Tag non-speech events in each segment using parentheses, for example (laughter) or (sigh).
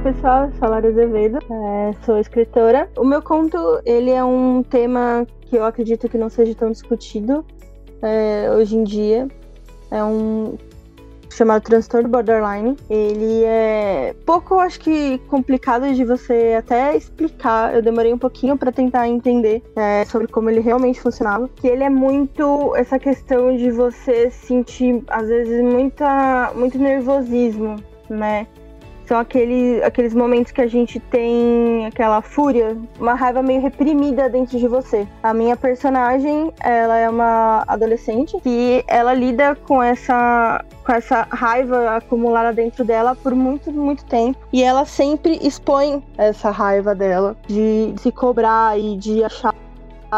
pessoal, eu sou a Lara Azevedo, é, sou escritora. O meu conto, ele é um tema que eu acredito que não seja tão discutido é, hoje em dia. É um chamado transtorno borderline. Ele é pouco, acho que, complicado de você até explicar. Eu demorei um pouquinho para tentar entender é, sobre como ele realmente funcionava. Que ele é muito essa questão de você sentir, às vezes, muita, muito nervosismo, né? São aquele, aqueles momentos que a gente tem aquela fúria, uma raiva meio reprimida dentro de você. A minha personagem, ela é uma adolescente e ela lida com essa com essa raiva acumulada dentro dela por muito, muito tempo. E ela sempre expõe essa raiva dela de se cobrar e de achar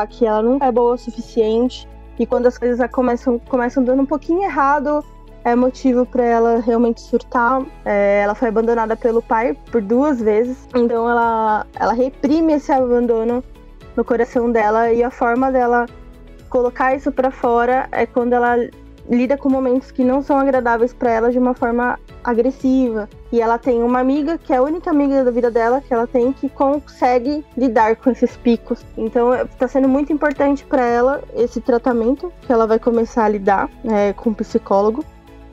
que ela nunca é boa o suficiente. E quando as coisas começam, começam dando um pouquinho errado, é motivo para ela realmente surtar. É, ela foi abandonada pelo pai por duas vezes, então ela, ela reprime esse abandono no coração dela e a forma dela colocar isso para fora é quando ela lida com momentos que não são agradáveis para ela de uma forma agressiva. E ela tem uma amiga, que é a única amiga da vida dela que ela tem, que consegue lidar com esses picos. Então está sendo muito importante para ela esse tratamento que ela vai começar a lidar é, com o psicólogo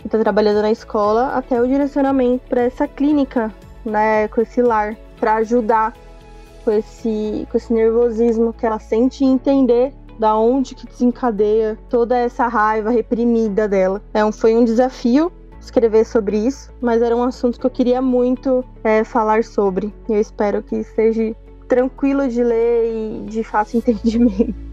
que está trabalhando na escola até o direcionamento para essa clínica, né, com esse lar, para ajudar com esse, com esse nervosismo que ela sente e entender da onde que desencadeia toda essa raiva reprimida dela. É um, foi um desafio escrever sobre isso, mas era um assunto que eu queria muito é, falar sobre. Eu espero que seja tranquilo de ler e de fácil (laughs) entendimento.